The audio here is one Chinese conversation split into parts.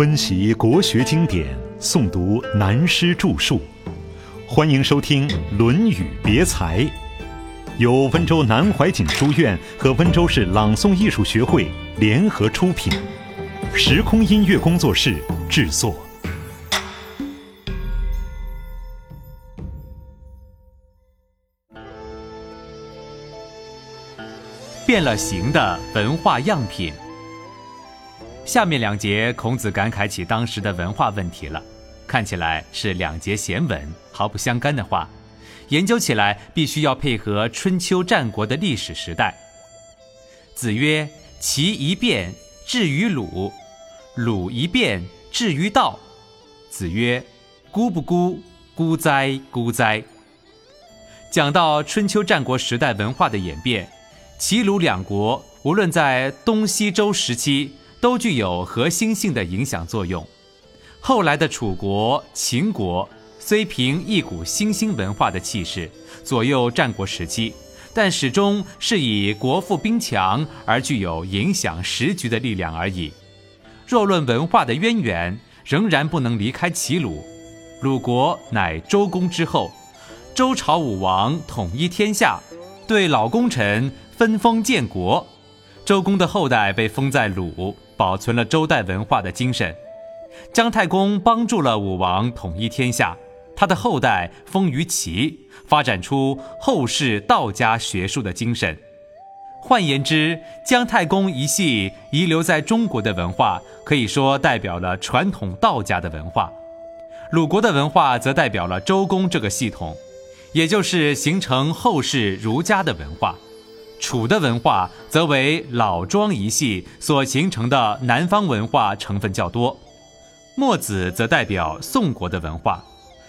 温习国学经典，诵读南师著述，欢迎收听《论语别裁》，由温州南怀瑾书院和温州市朗诵艺术学会联合出品，时空音乐工作室制作。变了形的文化样品。下面两节，孔子感慨起当时的文化问题了，看起来是两节闲文，毫不相干的话，研究起来必须要配合春秋战国的历史时代。子曰：“齐一变，至于鲁；鲁一变，至于道。”子曰：“孤不孤？孤哉，孤哉！”讲到春秋战国时代文化的演变，齐鲁两国无论在东西周时期。都具有核心性的影响作用。后来的楚国、秦国虽凭一股新兴文化的气势左右战国时期，但始终是以国富兵强而具有影响时局的力量而已。若论文化的渊源，仍然不能离开齐鲁。鲁国乃周公之后，周朝武王统一天下，对老功臣分封建国。周公的后代被封在鲁。保存了周代文化的精神。姜太公帮助了武王统一天下，他的后代封于齐，发展出后世道家学术的精神。换言之，姜太公一系遗留在中国的文化，可以说代表了传统道家的文化；鲁国的文化则代表了周公这个系统，也就是形成后世儒家的文化。楚的文化则为老庄一系所形成的南方文化成分较多，墨子则代表宋国的文化，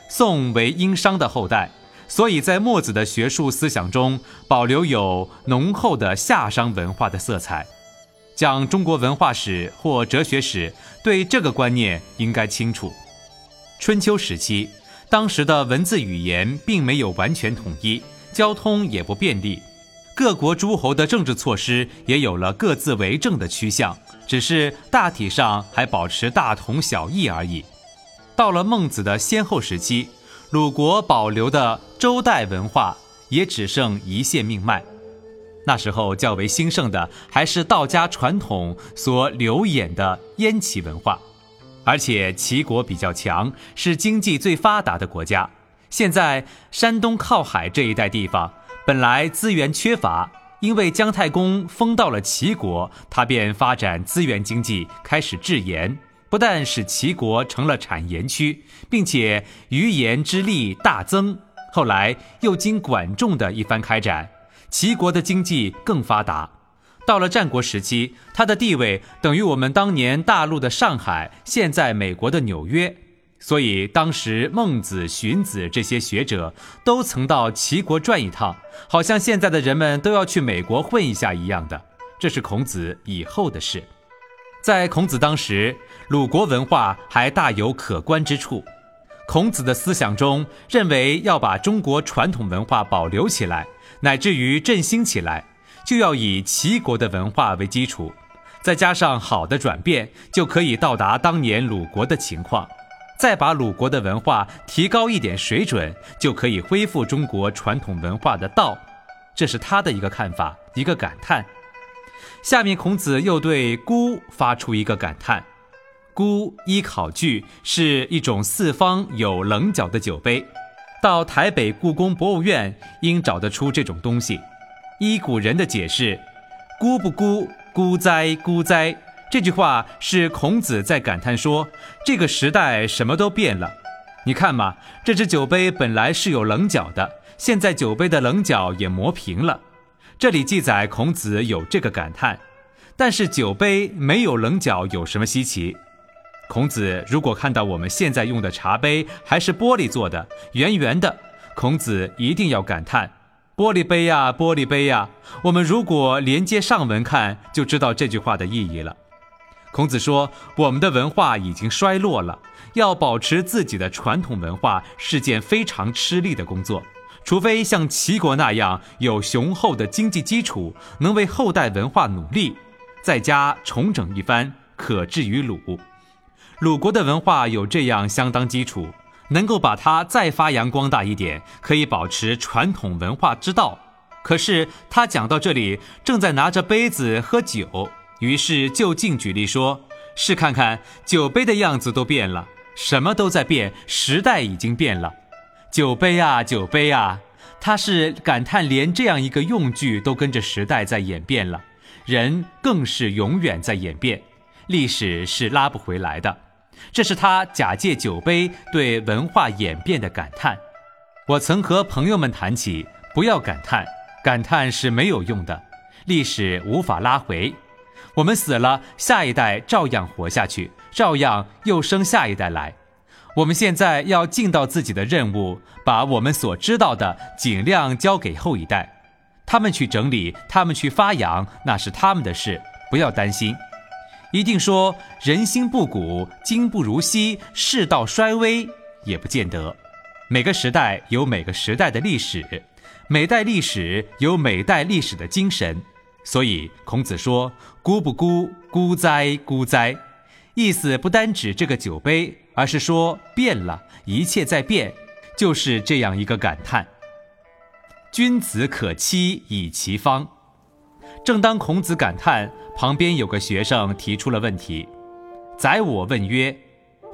宋为殷商的后代，所以在墨子的学术思想中保留有浓厚的夏商文化的色彩。讲中国文化史或哲学史，对这个观念应该清楚。春秋时期，当时的文字语言并没有完全统一，交通也不便利。各国诸侯的政治措施也有了各自为政的趋向，只是大体上还保持大同小异而已。到了孟子的先后时期，鲁国保留的周代文化也只剩一线命脉。那时候较为兴盛的还是道家传统所流演的燕齐文化，而且齐国比较强，是经济最发达的国家。现在山东靠海这一带地方。本来资源缺乏，因为姜太公封到了齐国，他便发展资源经济，开始制盐，不但使齐国成了产盐区，并且余盐之力大增。后来又经管仲的一番开展，齐国的经济更发达。到了战国时期，他的地位等于我们当年大陆的上海，现在美国的纽约。所以，当时孟子、荀子这些学者都曾到齐国转一趟，好像现在的人们都要去美国混一下一样的。这是孔子以后的事。在孔子当时，鲁国文化还大有可观之处。孔子的思想中认为，要把中国传统文化保留起来，乃至于振兴起来，就要以齐国的文化为基础，再加上好的转变，就可以到达当年鲁国的情况。再把鲁国的文化提高一点水准，就可以恢复中国传统文化的道。这是他的一个看法，一个感叹。下面孔子又对“孤”发出一个感叹：“孤依考据是一种四方有棱角的酒杯，到台北故宫博物院应找得出这种东西。依古人的解释，‘孤不孤？孤哉，孤哉！’”这句话是孔子在感叹说：“这个时代什么都变了，你看嘛，这只酒杯本来是有棱角的，现在酒杯的棱角也磨平了。”这里记载孔子有这个感叹，但是酒杯没有棱角有什么稀奇？孔子如果看到我们现在用的茶杯还是玻璃做的，圆圆的，孔子一定要感叹：“玻璃杯呀，玻璃杯呀！”我们如果连接上文看，就知道这句话的意义了。孔子说：“我们的文化已经衰落了，要保持自己的传统文化是件非常吃力的工作。除非像齐国那样有雄厚的经济基础，能为后代文化努力，再加重整一番，可至于鲁。鲁国的文化有这样相当基础，能够把它再发扬光大一点，可以保持传统文化之道。可是他讲到这里，正在拿着杯子喝酒，于是就近举例说：“是看看酒杯的样子都变了，什么都在变，时代已经变了。酒杯啊，酒杯啊！”他是感叹，连这样一个用具都跟着时代在演变了，人更是永远在演变，历史是拉不回来的。这是他假借酒杯对文化演变的感叹。我曾和朋友们谈起，不要感叹，感叹是没有用的，历史无法拉回。我们死了，下一代照样活下去，照样又生下一代来。我们现在要尽到自己的任务，把我们所知道的尽量交给后一代，他们去整理，他们去发扬，那是他们的事，不要担心。一定说人心不古，今不如昔，世道衰微，也不见得。每个时代有每个时代的历史，每代历史有每代历史的精神。所以孔子说：“孤不孤，孤哉，孤哉。”意思不单指这个酒杯。而是说变了，一切在变，就是这样一个感叹。君子可欺以其方。正当孔子感叹，旁边有个学生提出了问题。宰我问曰：“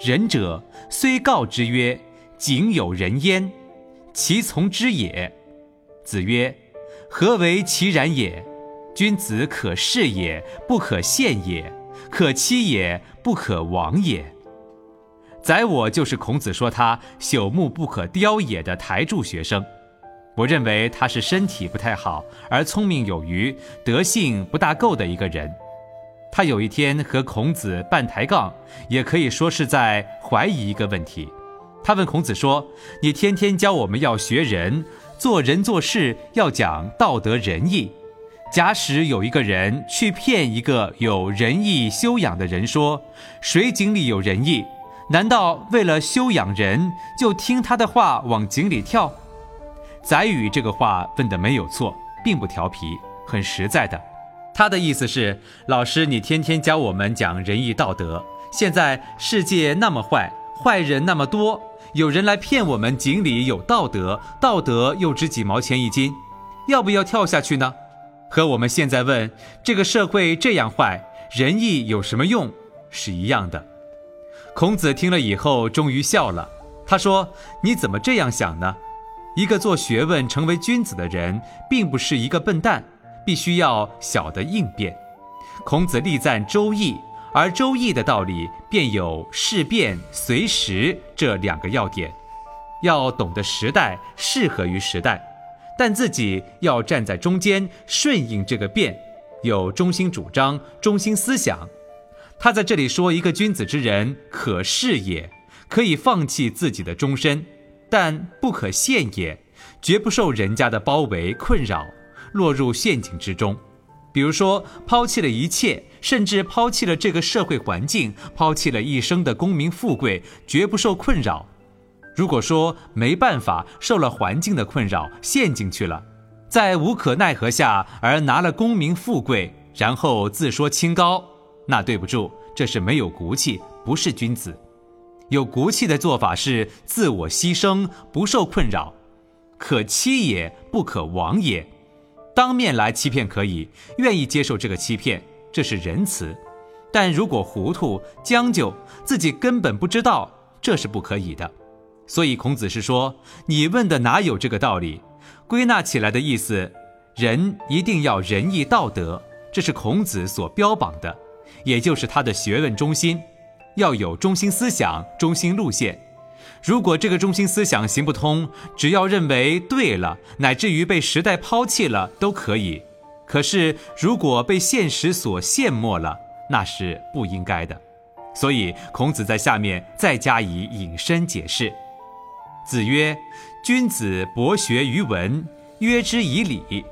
仁者虽告之曰：‘井有人焉’，其从之也？”子曰：“何为其然也？君子可视也，不可陷也；可欺也，不可亡也。”宰我就是孔子说他朽木不可雕也的台柱学生，我认为他是身体不太好，而聪明有余，德性不大够的一个人。他有一天和孔子半抬杠，也可以说是在怀疑一个问题。他问孔子说：“你天天教我们要学人，做人做事要讲道德仁义。假使有一个人去骗一个有仁义修养的人说，水井里有仁义。”难道为了修养人，就听他的话往井里跳？宰予这个话问的没有错，并不调皮，很实在的。他的意思是：老师，你天天教我们讲仁义道德，现在世界那么坏，坏人那么多，有人来骗我们井里有道德，道德又值几毛钱一斤，要不要跳下去呢？和我们现在问这个社会这样坏，仁义有什么用，是一样的。孔子听了以后，终于笑了。他说：“你怎么这样想呢？一个做学问、成为君子的人，并不是一个笨蛋，必须要晓得应变。”孔子力赞《周易》，而《周易》的道理便有事变、随时这两个要点，要懂得时代，适合于时代，但自己要站在中间，顺应这个变，有中心主张、中心思想。他在这里说，一个君子之人可视也，可以放弃自己的终身，但不可陷也，绝不受人家的包围困扰，落入陷阱之中。比如说，抛弃了一切，甚至抛弃了这个社会环境，抛弃了一生的功名富贵，绝不受困扰。如果说没办法，受了环境的困扰，陷进去了，在无可奈何下而拿了功名富贵，然后自说清高。那对不住，这是没有骨气，不是君子。有骨气的做法是自我牺牲，不受困扰。可欺也，不可亡也。当面来欺骗可以，愿意接受这个欺骗，这是仁慈。但如果糊涂、将就，自己根本不知道，这是不可以的。所以孔子是说，你问的哪有这个道理？归纳起来的意思，人一定要仁义道德，这是孔子所标榜的。也就是他的学问中心，要有中心思想、中心路线。如果这个中心思想行不通，只要认为对了，乃至于被时代抛弃了都可以。可是如果被现实所陷没了，那是不应该的。所以孔子在下面再加以引申解释。子曰：“君子博学于文，约之以礼，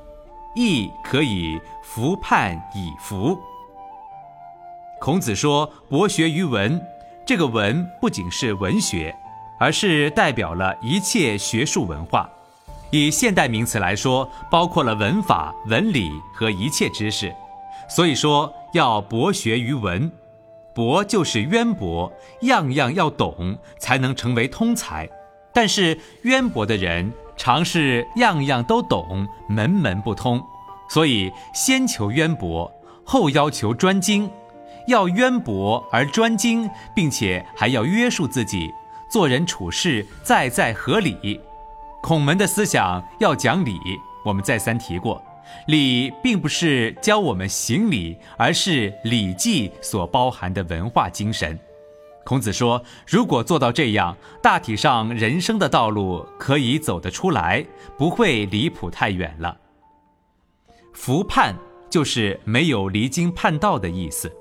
亦可以服判以服。”孔子说：“博学于文，这个文不仅是文学，而是代表了一切学术文化。以现代名词来说，包括了文法、文理和一切知识。所以说要博学于文。博就是渊博，样样要懂，才能成为通才。但是渊博的人，常是样样都懂，门门不通。所以先求渊博，后要求专精。要渊博而专精，并且还要约束自己，做人处事在在合理。孔门的思想要讲理，我们再三提过。礼并不是教我们行礼，而是《礼记》所包含的文化精神。孔子说：“如果做到这样，大体上人生的道路可以走得出来，不会离谱太远了。”“弗叛”就是没有离经叛道的意思。